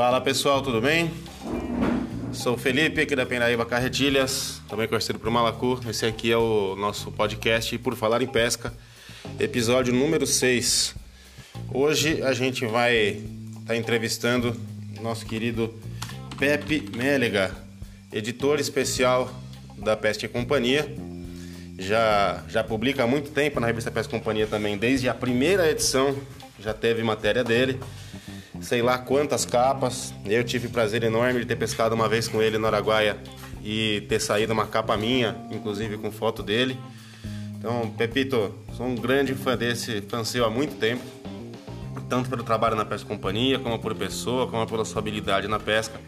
Fala pessoal, tudo bem? Sou Felipe aqui da Pendaíba Carretilhas, também conhecido por Malacu. Esse aqui é o nosso podcast Por Falar em Pesca, episódio número 6. Hoje a gente vai estar tá entrevistando nosso querido Pepe Mélega, editor especial da Pesca e Companhia. Já, já publica há muito tempo na revista e Companhia também, desde a primeira edição já teve matéria dele sei lá quantas capas. Eu tive prazer enorme de ter pescado uma vez com ele no Araguaia e ter saído uma capa minha, inclusive com foto dele. Então, Pepito, sou um grande fã desse, fã seu há muito tempo, tanto pelo trabalho na Pesca Companhia, como por pessoa, como pela sua habilidade na pesca.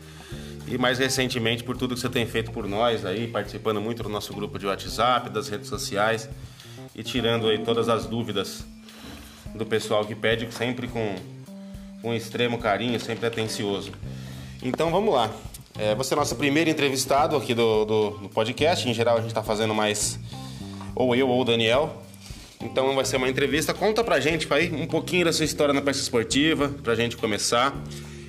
E mais recentemente por tudo que você tem feito por nós aí, participando muito do nosso grupo de WhatsApp, das redes sociais e tirando aí todas as dúvidas do pessoal que pede sempre com com extremo carinho, sempre atencioso. Então vamos lá. É, você é nosso primeiro entrevistado aqui do, do, do podcast. Em geral a gente está fazendo mais ou eu ou o Daniel. Então vai ser uma entrevista. Conta pra gente aí um pouquinho da sua história na pesca esportiva, pra gente começar.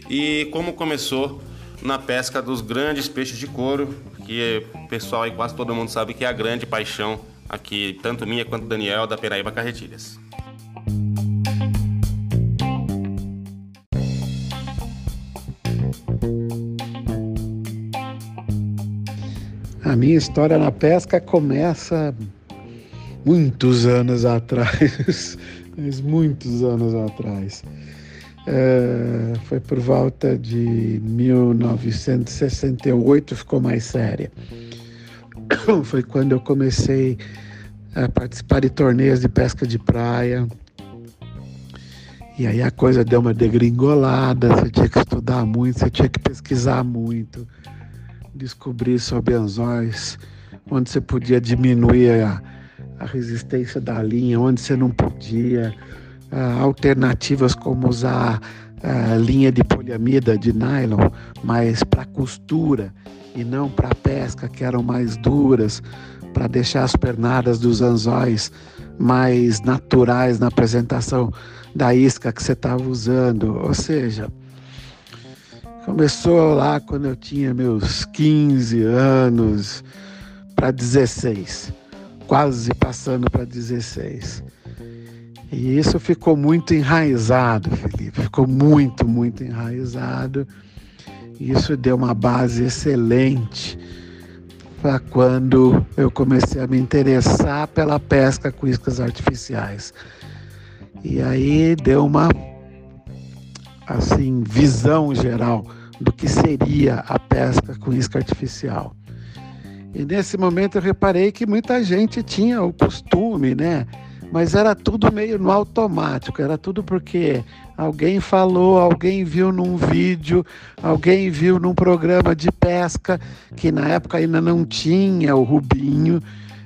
E como começou na pesca dos grandes peixes de couro, que o pessoal aí quase todo mundo sabe que é a grande paixão aqui, tanto minha quanto Daniel da Peraíba Carretilhas. A minha história na pesca começa muitos anos atrás, mas muitos anos atrás. É, foi por volta de 1968, ficou mais séria. Foi quando eu comecei a participar de torneios de pesca de praia. E aí a coisa deu uma degringolada, você tinha que estudar muito, você tinha que pesquisar muito descobrir sobre anzóis, onde você podia diminuir a, a resistência da linha, onde você não podia, alternativas como usar uh, linha de poliamida, de nylon, mas para costura e não para pesca, que eram mais duras, para deixar as pernadas dos anzóis mais naturais na apresentação da isca que você estava usando. Ou seja, Começou lá quando eu tinha meus 15 anos para 16, quase passando para 16. E isso ficou muito enraizado, Felipe, ficou muito, muito enraizado. Isso deu uma base excelente para quando eu comecei a me interessar pela pesca com iscas artificiais. E aí deu uma assim visão geral do que seria a pesca com isca artificial. E nesse momento eu reparei que muita gente tinha o costume, né? Mas era tudo meio no automático, era tudo porque alguém falou, alguém viu num vídeo, alguém viu num programa de pesca, que na época ainda não tinha o Rubinho,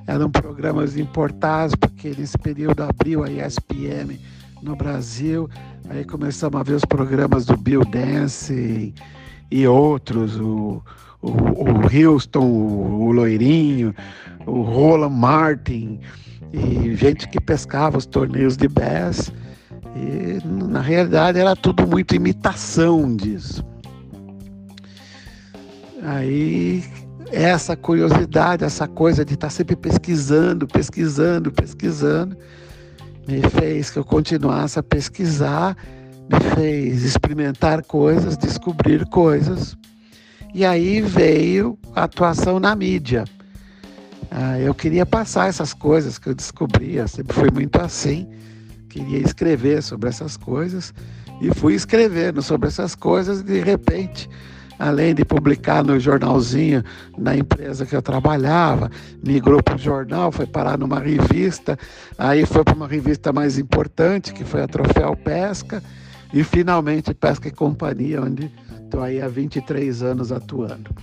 eram programas importados, porque nesse período abriu a ESPN no Brasil, Aí começamos a ver os programas do Bill Dance e, outros, o, o, o Houston, o, o Loirinho, o Roland Martin, e gente que pescava os torneios de bass. E na realidade era tudo muito imitação disso. Aí essa curiosidade, essa coisa de estar sempre pesquisando, pesquisando, pesquisando, me fez que eu continuasse a pesquisar, me fez experimentar coisas, descobrir coisas. E aí veio a atuação na mídia. Ah, eu queria passar essas coisas que eu descobria, sempre fui muito assim, queria escrever sobre essas coisas e fui escrevendo sobre essas coisas e de repente além de publicar no jornalzinho da empresa que eu trabalhava, migrou para o jornal, foi parar numa revista, aí foi para uma revista mais importante, que foi a Troféu Pesca, e finalmente Pesca e Companhia, onde estou aí há 23 anos atuando.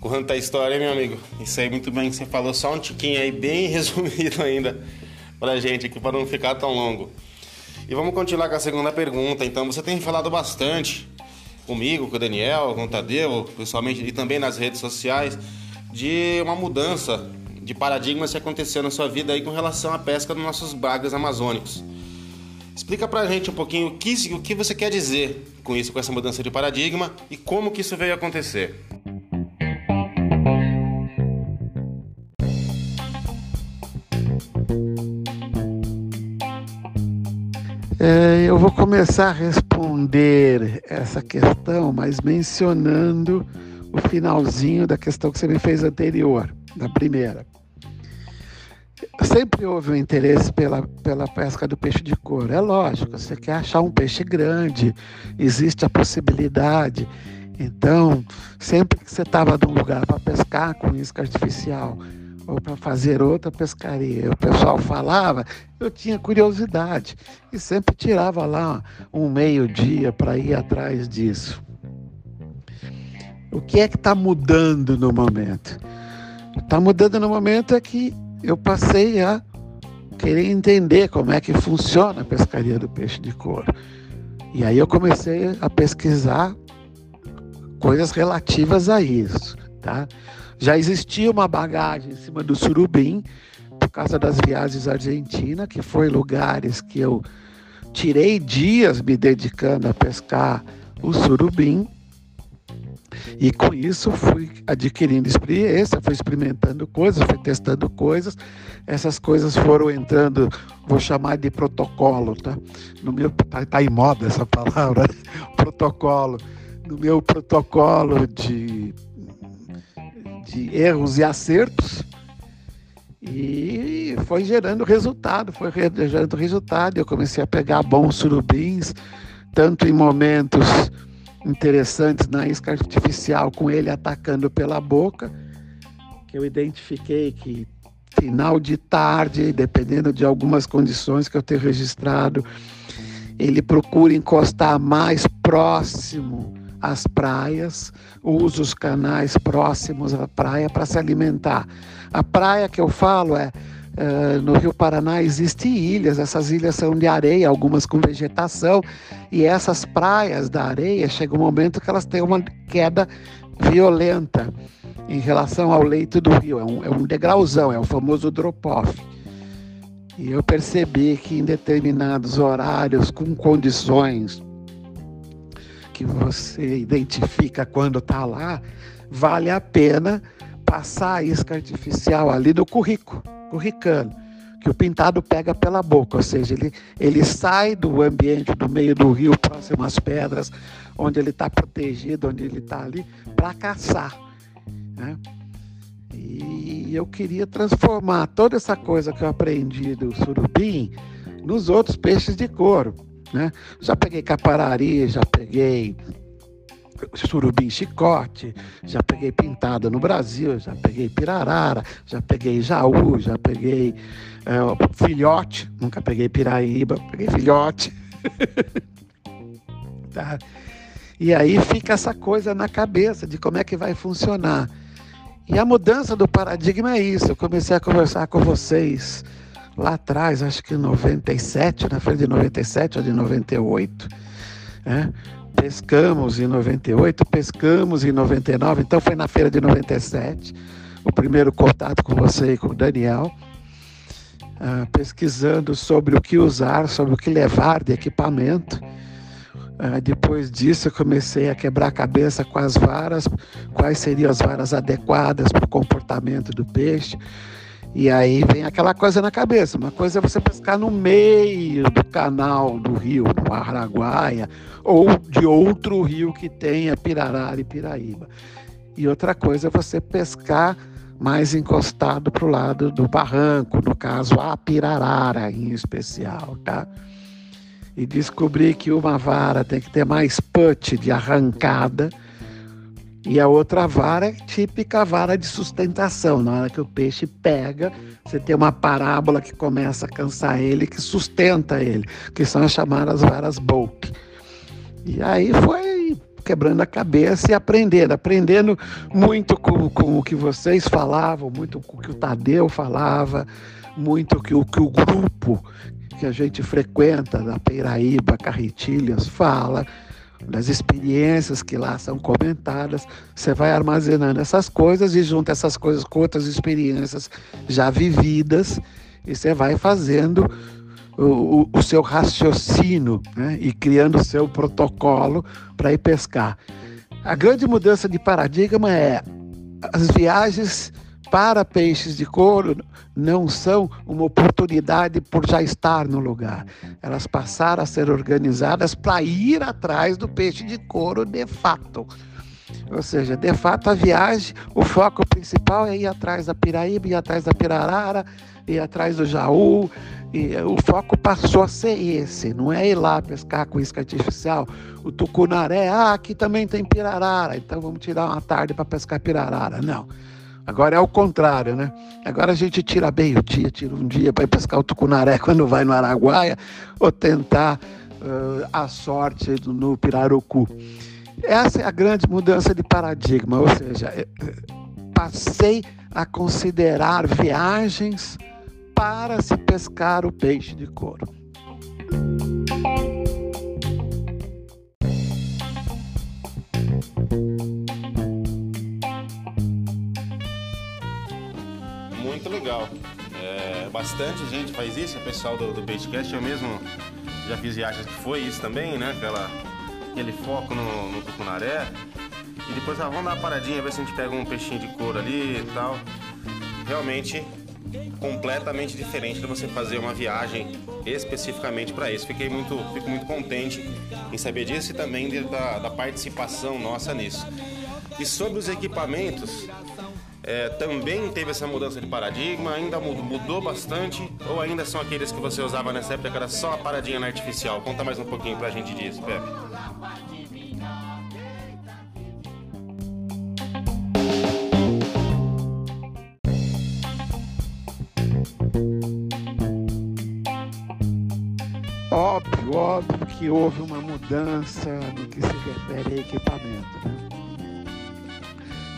Conta a história, meu amigo. Isso aí muito bem que você falou, só um tiquinho aí, bem resumido ainda pra gente aqui, para não ficar tão longo. E vamos continuar com a segunda pergunta. Então, você tem falado bastante comigo, com o Daniel, com o Tadeu, pessoalmente, e também nas redes sociais, de uma mudança de paradigmas que aconteceu na sua vida aí com relação à pesca dos nossos bagres amazônicos. Explica pra gente um pouquinho o que, o que você quer dizer com isso, com essa mudança de paradigma e como que isso veio acontecer. É, eu vou começar a responder essa questão, mas mencionando o finalzinho da questão que você me fez anterior, da primeira. Sempre houve um interesse pela, pela pesca do peixe de couro. É lógico, você quer achar um peixe grande, existe a possibilidade. Então, sempre que você estava num lugar para pescar com isca artificial ou para fazer outra pescaria, o pessoal falava, eu tinha curiosidade e sempre tirava lá um meio-dia para ir atrás disso. O que é que está mudando no momento? Está mudando no momento é que eu passei a querer entender como é que funciona a pescaria do peixe de couro. E aí eu comecei a pesquisar coisas relativas a isso, tá? Já existia uma bagagem em cima do surubim por causa das viagens à Argentina, que foi lugares que eu tirei dias me dedicando a pescar o surubim e com isso fui adquirindo experiência, fui experimentando coisas, fui testando coisas. Essas coisas foram entrando, vou chamar de protocolo, tá? No meu tá, tá em moda essa palavra, protocolo. No meu protocolo de de erros e acertos. E foi gerando resultado, foi gerando resultado. Eu comecei a pegar bons surubins, tanto em momentos interessantes na isca artificial com ele atacando pela boca, que eu identifiquei que final de tarde, dependendo de algumas condições que eu tenho registrado, ele procura encostar mais próximo às praias, usa os canais próximos à praia para se alimentar. A praia que eu falo é Uh, no Rio Paraná existem ilhas, essas ilhas são de areia, algumas com vegetação, e essas praias da areia chega um momento que elas têm uma queda violenta em relação ao leito do rio, é um, é um degrauzão, é o famoso drop-off. E eu percebi que em determinados horários, com condições que você identifica quando está lá, vale a pena passar a isca artificial ali no currículo curricano, que o pintado pega pela boca, ou seja, ele, ele sai do ambiente do meio do rio, próximo às pedras, onde ele está protegido, onde ele está ali, para caçar. Né? E eu queria transformar toda essa coisa que eu aprendi do surubim nos outros peixes de couro. Né? Já peguei caparari, já peguei surubim chicote, já peguei pintada no Brasil, já peguei pirarara, já peguei jaú, já peguei é, filhote, nunca peguei piraíba, peguei filhote. tá? E aí fica essa coisa na cabeça de como é que vai funcionar. E a mudança do paradigma é isso. Eu comecei a conversar com vocês lá atrás, acho que em 97, na frente de 97 ou de 98. Né? pescamos em 98, pescamos em 99, então foi na feira de 97, o primeiro contato com você e com o Daniel, uh, pesquisando sobre o que usar, sobre o que levar de equipamento. Uh, depois disso, eu comecei a quebrar a cabeça com as varas, quais seriam as varas adequadas para o comportamento do peixe. E aí vem aquela coisa na cabeça. Uma coisa é você pescar no meio do canal do rio, no Araguaia, ou de outro rio que tenha Pirarara e Piraíba. E outra coisa é você pescar mais encostado para o lado do barranco, no caso a Pirarara em especial, tá? E descobrir que uma vara tem que ter mais put de arrancada e a outra vara é típica vara de sustentação. Na hora que o peixe pega, você tem uma parábola que começa a cansar ele, que sustenta ele, que são as chamadas varas Bolt. E aí foi quebrando a cabeça e aprendendo, aprendendo muito com, com o que vocês falavam, muito com o que o Tadeu falava, muito com o que o grupo que a gente frequenta, da Peiraíba, Carretilhas, fala das experiências que lá são comentadas. Você vai armazenando essas coisas e junta essas coisas com outras experiências já vividas e você vai fazendo o, o, seu raciocínio né? e criando o seu protocolo para ir pescar. A grande mudança de paradigma é as viagens para peixes de couro não são uma oportunidade por já estar no lugar. Elas passaram a ser organizadas para ir atrás do peixe de couro de fato. Ou seja, de fato, a viagem, o foco principal é ir atrás da piraíba, ir atrás da pirarara, ir atrás do jaú. E o foco passou a ser esse, não é ir lá pescar com isca artificial. O tucunaré, ah, aqui também tem pirarara, então vamos tirar uma tarde para pescar pirarara. Não. Agora é o contrário, né? Agora a gente tira bem o dia, tira um dia para ir pescar o tucunaré quando vai no Araguaia ou tentar uh, a sorte no Pirarucu. Essa é a grande mudança de paradigma, ou seja, é, é, passei a considerar viagens para se pescar o peixe de couro. Legal. É, bastante gente faz isso, o pessoal do, do Baitcast. Eu mesmo já fiz viagens que foi isso também, né? Aquela, aquele foco no, no tucunaré. E depois, ah, vamos dar uma paradinha, ver se a gente pega um peixinho de couro ali e tal. Realmente completamente diferente de você fazer uma viagem especificamente para isso. Fiquei muito, fico muito contente em saber disso e também de, da, da, participação nossa nisso. E sobre os equipamentos, é, também teve essa mudança de paradigma, ainda mudou, mudou, bastante, ou ainda são aqueles que você usava nessa época que era só a paradinha na artificial? Conta mais um pouquinho pra gente disso, Pepe. Óbvio, óbvio que houve uma mudança no que se refere a equipamento.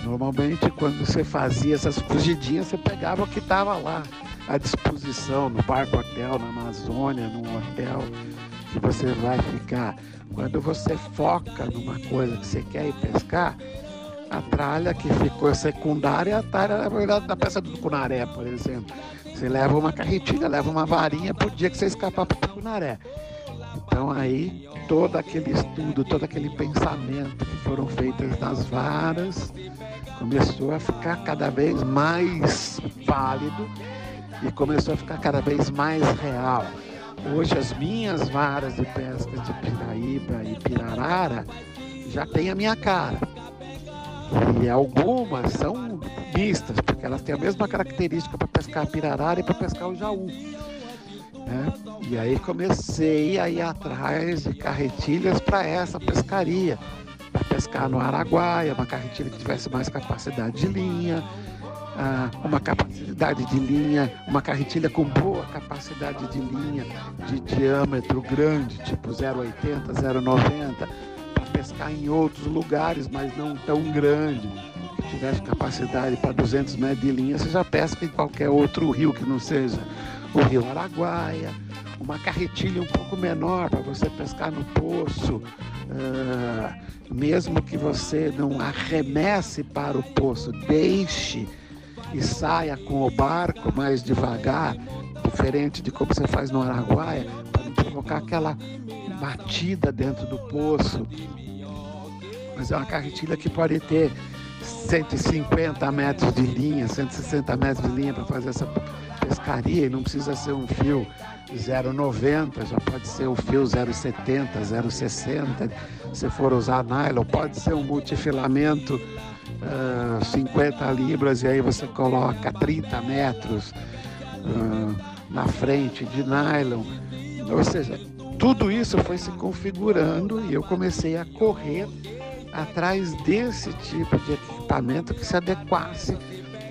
Normalmente, quando você fazia essas fugidinhas, você pegava o que estava lá à disposição, no barco hotel, na Amazônia, num hotel que você vai ficar. Quando você foca numa coisa que você quer ir pescar, a tralha que ficou secundária a tralha, na verdade, da peça do Cunaré, por exemplo. Você leva uma carretilha, leva uma varinha por dia que você escapar para o Tucunaré. Então aí todo aquele estudo, todo aquele pensamento que foram feitos nas varas começou a ficar cada vez mais válido e começou a ficar cada vez mais real. Hoje as minhas varas de pesca de Piraíba e Pirarara já têm a minha cara. E algumas são mistas, porque elas têm a mesma característica para pescar pirarara e para pescar o jaú. Né? E aí comecei a ir atrás de carretilhas para essa pescaria, para pescar no Araguaia, uma carretilha que tivesse mais capacidade de linha, ah, uma capacidade de linha, uma carretilha com boa capacidade de linha, de diâmetro grande, tipo 0,80, 0,90 pescar em outros lugares, mas não tão grande, que tivesse capacidade para 200 metros de linha, você já pesca em qualquer outro rio que não seja o rio Araguaia, uma carretilha um pouco menor para você pescar no poço, uh, mesmo que você não arremesse para o poço, deixe e saia com o barco mais devagar, diferente de como você faz no Araguaia, para não provocar aquela batida dentro do poço. Mas é uma carretilha que pode ter 150 metros de linha, 160 metros de linha para fazer essa pescaria e não precisa ser um fio 0,90, já pode ser o fio 0,70, 0,60. Se for usar nylon, pode ser um multifilamento uh, 50 libras e aí você coloca 30 metros uh, na frente de nylon. Ou seja, tudo isso foi se configurando e eu comecei a correr atrás desse tipo de equipamento que se adequasse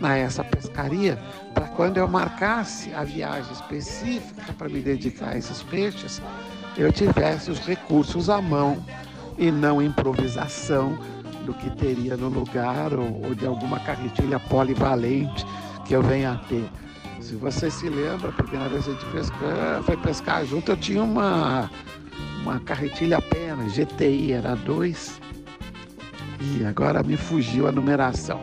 a essa pescaria, para quando eu marcasse a viagem específica para me dedicar a esses peixes, eu tivesse os recursos à mão e não improvisação do que teria no lugar ou, ou de alguma carretilha polivalente que eu venha a ter. Se você se lembra, a primeira vez que a gente pescar, foi pescar junto, eu tinha uma, uma carretilha apenas, GTI, era dois. E agora me fugiu a numeração.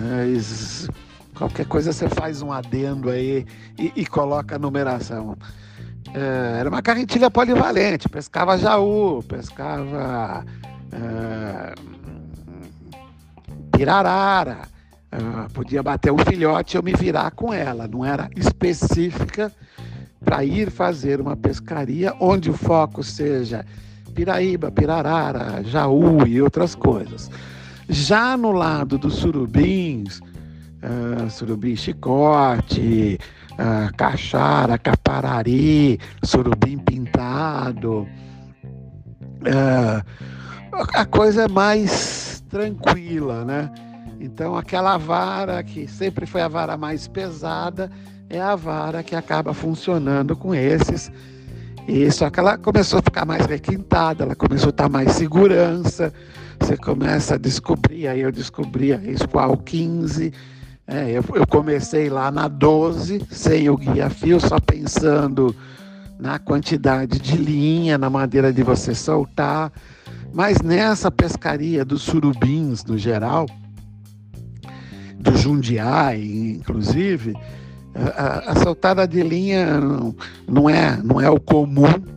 Mas qualquer coisa você faz um adendo aí e, e coloca a numeração. É, era uma carretilha polivalente, pescava jaú, pescava é, pirarara, é, podia bater um filhote e eu me virar com ela, não era específica para ir fazer uma pescaria onde o foco seja piraíba, pirarara, jaú e outras coisas. Já no lado dos surubins, uh, surubim chicote, uh, caixara, caparari, surubim pintado, uh, a coisa é mais tranquila, né? Então aquela vara que sempre foi a vara mais pesada é a vara que acaba funcionando com esses. E só que ela começou a ficar mais requintada, ela começou a estar mais segurança. Você começa a descobrir, aí eu descobri a Squall 15. É, eu, eu comecei lá na 12, sem o guia-fio, só pensando na quantidade de linha, na maneira de você soltar. Mas nessa pescaria dos surubins no geral, do Jundiaí, inclusive, a, a soltada de linha não, não, é, não é o comum.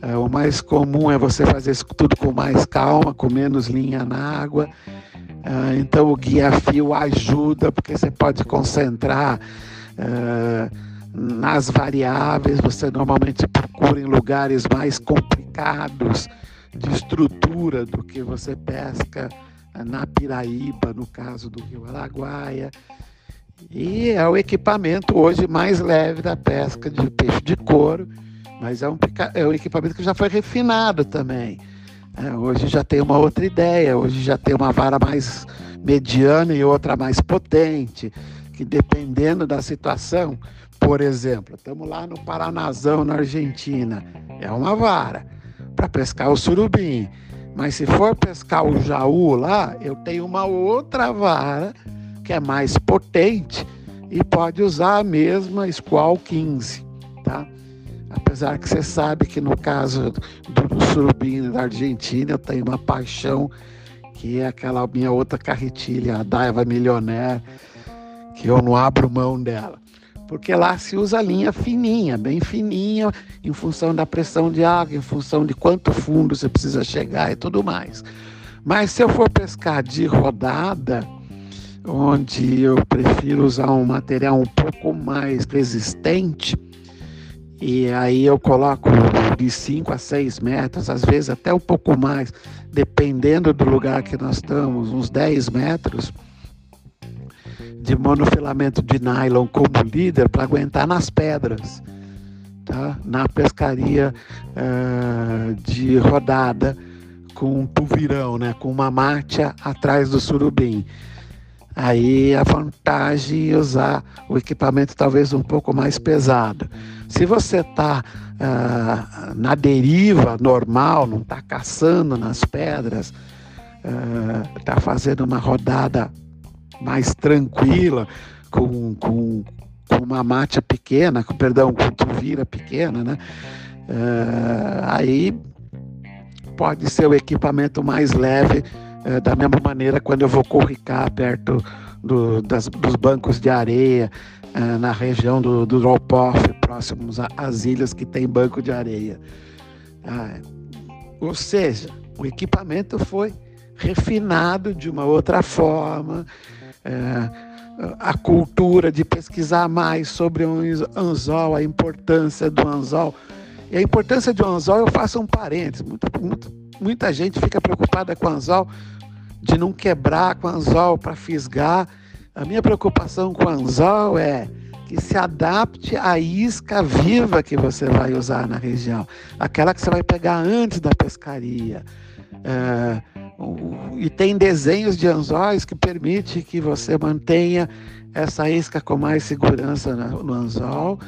É, o mais comum é você fazer isso tudo com mais calma, com menos linha na água. É, então o guia-fio ajuda, porque você pode concentrar é, nas variáveis, você normalmente procura em lugares mais complicados de estrutura do que você pesca na Piraíba, no caso do Rio Araguaia. E é o equipamento hoje mais leve da pesca de peixe de couro, mas é um, é um equipamento que já foi refinado também. É, hoje já tem uma outra ideia, hoje já tem uma vara mais mediana e outra mais potente, que dependendo da situação, por exemplo, estamos lá no Paranazão, na Argentina, é uma vara para pescar o surubim. Mas se for pescar o jaú lá, eu tenho uma outra vara que é mais potente e pode usar a mesma Squall 15, tá? Apesar que você sabe que no caso do surubim da Argentina, eu tenho uma paixão que é aquela minha outra carretilha, a Daiva Millionaire, que eu não abro mão dela. Porque lá se usa linha fininha, bem fininha, em função da pressão de água, em função de quanto fundo você precisa chegar e tudo mais. Mas se eu for pescar de rodada, onde eu prefiro usar um material um pouco mais resistente. E aí eu coloco de 5 a 6 metros, às vezes até um pouco mais, dependendo do lugar que nós estamos, uns 10 metros de monofilamento de nylon como líder para aguentar nas pedras, tá? na pescaria uh, de rodada com um tuvirão, né? com uma mátia atrás do surubim. Aí a vantagem é usar o equipamento talvez um pouco mais pesado. Se você está ah, na deriva normal, não está caçando nas pedras, está uh, fazendo uma rodada mais tranquila, com, com, com uma mátia pequena, com, perdão, com tuvira pequena, né? Uh, aí pode ser o equipamento mais leve é, da mesma maneira quando eu vou corricar perto do, das, dos bancos de areia, é, na região do, do drop-off, próximos às ilhas que tem banco de areia. Ah, ou seja, o equipamento foi refinado de uma outra forma. É, a cultura de pesquisar mais sobre o anzol, a importância do anzol. E a importância do anzol, eu faço um parênteses. Muito, muito, muita gente fica preocupada com o anzol de não quebrar com anzol para fisgar. A minha preocupação com anzol é que se adapte à isca viva que você vai usar na região, aquela que você vai pegar antes da pescaria. É, e tem desenhos de anzóis que permite que você mantenha essa isca com mais segurança no anzol,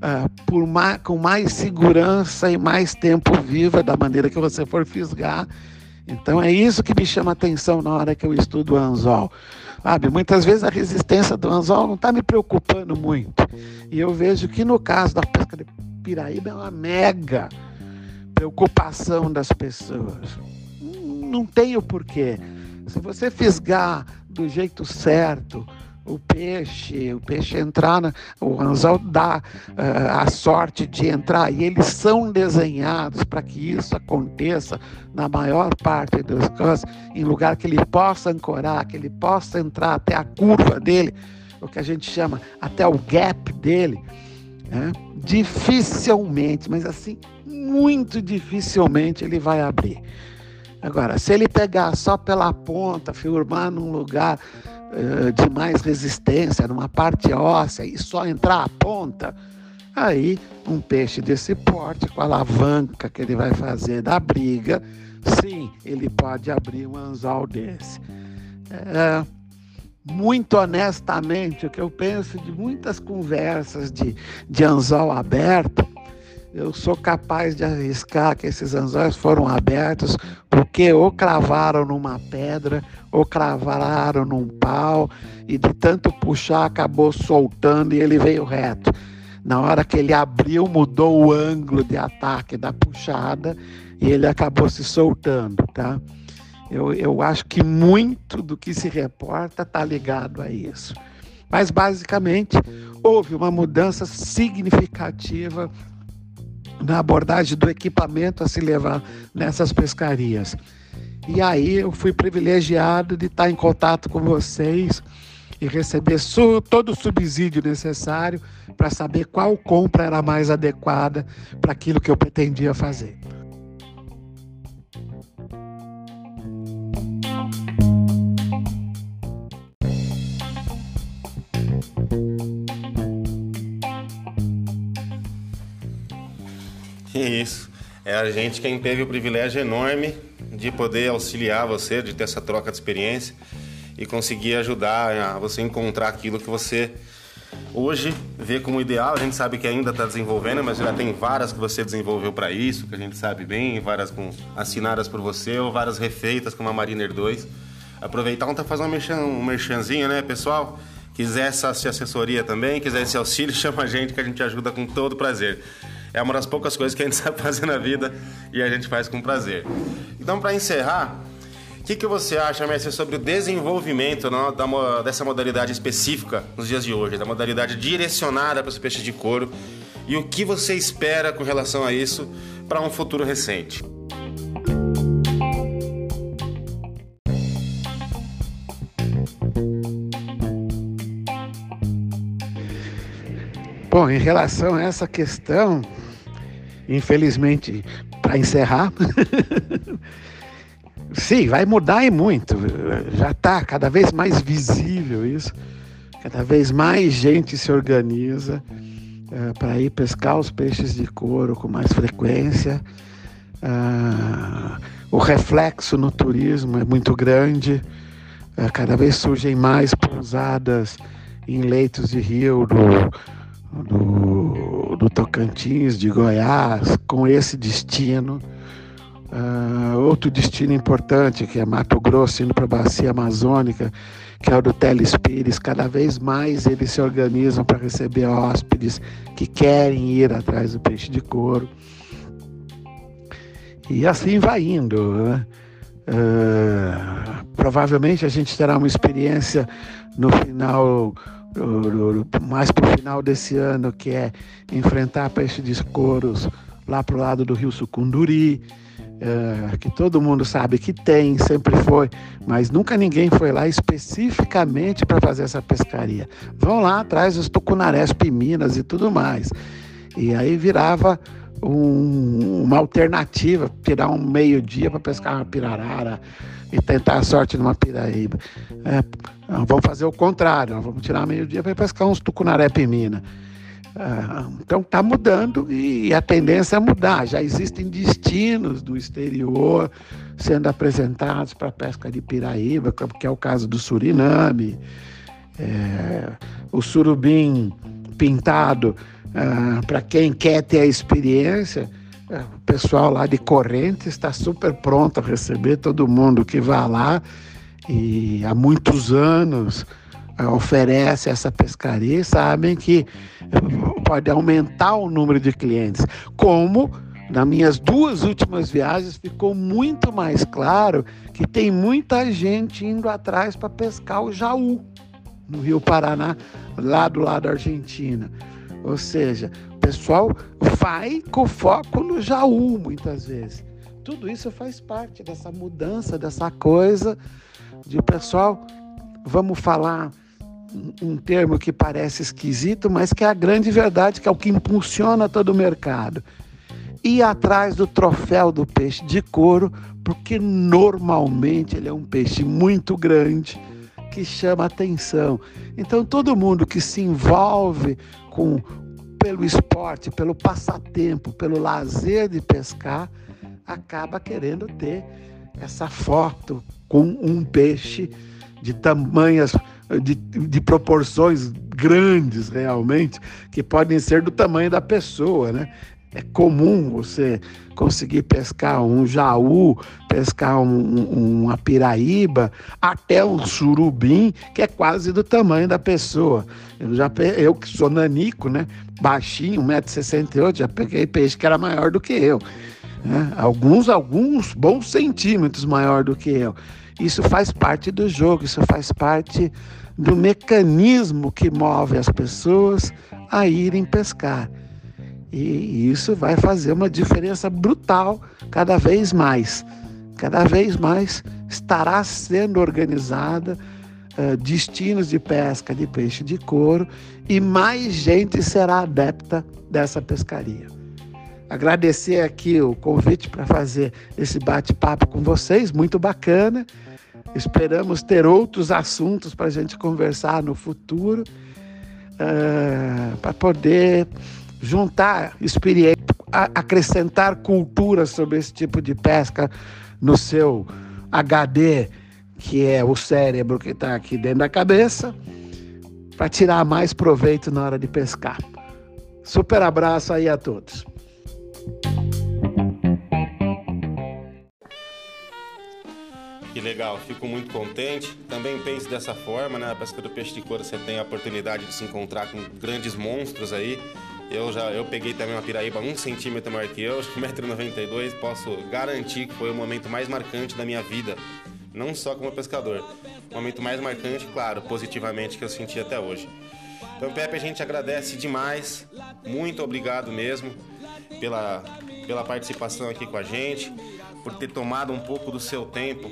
é, por com mais segurança e mais tempo viva da maneira que você for fisgar Então é isso que me chama atenção na hora que eu estudo o anzol. Sabe, muitas vezes a resistência do anzol não está me preocupando muito. E eu vejo que no caso da pesca de piraíba é uma mega preocupação das pessoas. Não tem o porquê. Se você fisgar do jeito certo, o peixe, o peixe entrar, na, o anzol dá uh, a sorte de entrar e eles são desenhados para que isso aconteça na maior parte dos casos, em lugar que ele possa ancorar, que ele possa entrar até a curva dele, o que a gente chama até o gap dele. Né? Dificilmente, mas assim, muito dificilmente ele vai abrir. Agora, se ele pegar só pela ponta, firmar num lugar uh, de mais resistência, numa parte óssea, e só entrar a ponta, aí um peixe desse porte, com a alavanca que ele vai fazer da briga, sim, ele pode abrir um anzol desse. É, muito honestamente, o que eu penso de muitas conversas de, de anzol aberto, eu sou capaz de arriscar que esses anzóis foram abertos porque ou cravaram numa pedra, ou cravaram num pau, e de tanto puxar acabou soltando e ele veio reto. Na hora que ele abriu, mudou o ângulo de ataque da puxada e ele acabou se soltando, tá? Eu, eu acho que muito do que se reporta está ligado a isso. Mas, basicamente, houve uma mudança significativa na abordagem do equipamento a se levar nessas pescarias. E aí eu fui privilegiado de estar em contato com vocês e receber todo o subsídio necessário para saber qual compra era mais adequada para aquilo que eu pretendia fazer. A gente quem teve o privilégio enorme de poder auxiliar você, de ter essa troca de experiência e conseguir ajudar a você encontrar aquilo que você hoje vê como ideal. A gente sabe que ainda está desenvolvendo, mas já tem várias que você desenvolveu para isso, que a gente sabe bem, várias com assinadas por você ou várias refeitas como a Mariner 2. Aproveitar ontem fazer um, merchan, um merchanzinho, né, pessoal? Quiser essa assessoria também, quiser esse auxílio, chama a gente que a gente ajuda com todo prazer. É uma das poucas coisas que a gente sabe fazer na vida e a gente faz com prazer. Então, para encerrar, o que, que você acha, Mestre, sobre o desenvolvimento né, da, dessa modalidade específica nos dias de hoje, da modalidade direcionada para os peixes de couro, e o que você espera com relação a isso para um futuro recente? Bom, em relação a essa questão, infelizmente, para encerrar, sim, vai mudar e muito. Já está cada vez mais visível isso. Cada vez mais gente se organiza uh, para ir pescar os peixes de couro com mais frequência. Uh, o reflexo no turismo é muito grande. Uh, cada vez surgem mais pousadas em leitos de rio do, do, do Tocantins, de Goiás, com esse destino. Uh, outro destino importante, que é Mato Grosso, indo para a Bacia Amazônica, que é o do Telespires, cada vez mais eles se organizam para receber hóspedes que querem ir atrás do peixe de couro. E assim vai indo. Né? Uh, provavelmente a gente terá uma experiência no final mais para o final desse ano, que é enfrentar peixe de escoros lá para o lado do rio Sucunduri, é, que todo mundo sabe que tem, sempre foi, mas nunca ninguém foi lá especificamente para fazer essa pescaria. Vão lá atrás dos tucunarés, piminas e tudo mais. E aí virava um, uma alternativa, tirar um meio-dia para pescar uma pirarara e tentar a sorte numa piraíba. É, vamos fazer o contrário, vamos tirar meio-dia para pescar uns tucunaré pimina. É, então está mudando e a tendência é mudar. Já existem destinos do exterior sendo apresentados para pesca de piraíba, que é o caso do Suriname, é, o surubim pintado, ah, para quem quer ter a experiência, É, o pessoal lá de Correntes está super pronto a receber todo mundo que vá lá e há muitos anos é, oferece essa pescaria e sabem que pode aumentar o número de clientes. Como nas minhas duas últimas viagens ficou muito mais claro que tem muita gente indo atrás para pescar o jaú no Rio Paraná, lá do lado da Argentina. Ou seja, pessoal vai com foco no Jaú muitas vezes. Tudo isso faz parte dessa mudança, dessa coisa de pessoal, vamos falar um termo que parece esquisito, mas que é a grande verdade, que é o que impulsiona todo o mercado. Ir atrás do troféu do peixe de couro, porque normalmente ele é um peixe muito grande que chama atenção. Então todo mundo que se envolve com pelo esporte, pelo passatempo, pelo lazer de pescar, acaba querendo ter essa foto com um peixe de tamanhas, de, de proporções grandes realmente, que podem ser do tamanho da pessoa, né? É comum você conseguir pescar um jaú, pescar um, uma piraíba, até um surubim, que é quase do tamanho da pessoa. Eu, já, eu que sou nanico, né? baixinho, 1,68m, já peguei peixe que era maior do que eu. Né? Alguns, alguns bons centímetros maior do que eu. Isso faz parte do jogo, isso faz parte do mecanismo que move as pessoas a irem pescar. E isso vai fazer uma diferença brutal cada vez mais. Cada vez mais estará sendo organizada uh, destinos de pesca de peixe de couro e mais gente será adepta dessa pescaria. Agradecer aqui o convite para fazer esse bate-papo com vocês, muito bacana. Esperamos ter outros assuntos para a gente conversar no futuro, uh, para poder juntar experiência, acrescentar cultura sobre esse tipo de pesca no seu HD, que é o cérebro que está aqui dentro da cabeça, para tirar mais proveito na hora de pescar. Super abraço aí a todos. Que legal, fico muito contente. Também penso dessa forma, né? Na pesca do peixe de couro você tem a oportunidade de se encontrar com grandes monstros aí eu já eu peguei também uma piraíba um centímetro maior que eu, 1,92m. Posso garantir que foi o momento mais marcante da minha vida. Não só como pescador. O momento mais marcante, claro, positivamente, que eu senti até hoje. Então, Pepe, a gente agradece demais. Muito obrigado mesmo pela, pela participação aqui com a gente, por ter tomado um pouco do seu tempo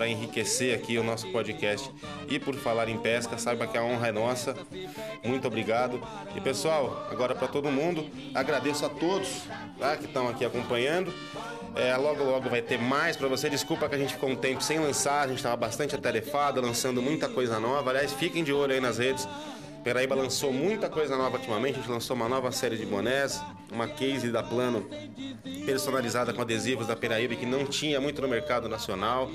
para enriquecer aqui o nosso podcast. E por falar em pesca, saiba que a honra é nossa. Muito obrigado. E pessoal, agora para todo mundo, agradeço a todos tá, que estão aqui acompanhando. É, logo, logo vai ter mais para você. Desculpa que a gente ficou um tempo sem lançar, a gente estava bastante atarefado, lançando muita coisa nova. Aliás, fiquem de olho aí nas redes. Peraíba lançou muita coisa nova ultimamente. A gente lançou uma nova série de bonés, uma case da Plano personalizada com adesivos da Peraíba que não tinha muito no mercado nacional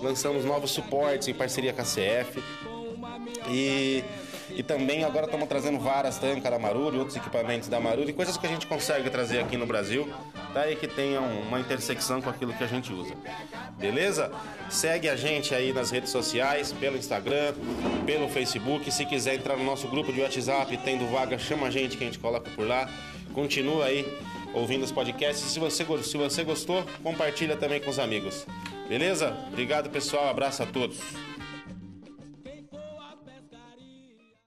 lançamos novos suportes em parceria com a CF. E, e também agora estamos trazendo varas tanca da Maruri, outros equipamentos da Maruri, coisas que a gente consegue trazer aqui no Brasil, tá? E que tenham uma intersecção com aquilo que a gente usa. Beleza? Segue a gente aí nas redes sociais, pelo Instagram, pelo Facebook. Se quiser entrar no nosso grupo de WhatsApp, tendo vaga, chama a gente que a gente coloca por lá. Continua aí ouvindo os podcasts. Se você, se você gostou, compartilha também com os amigos. Beleza? Obrigado, pessoal. Abraço a todos.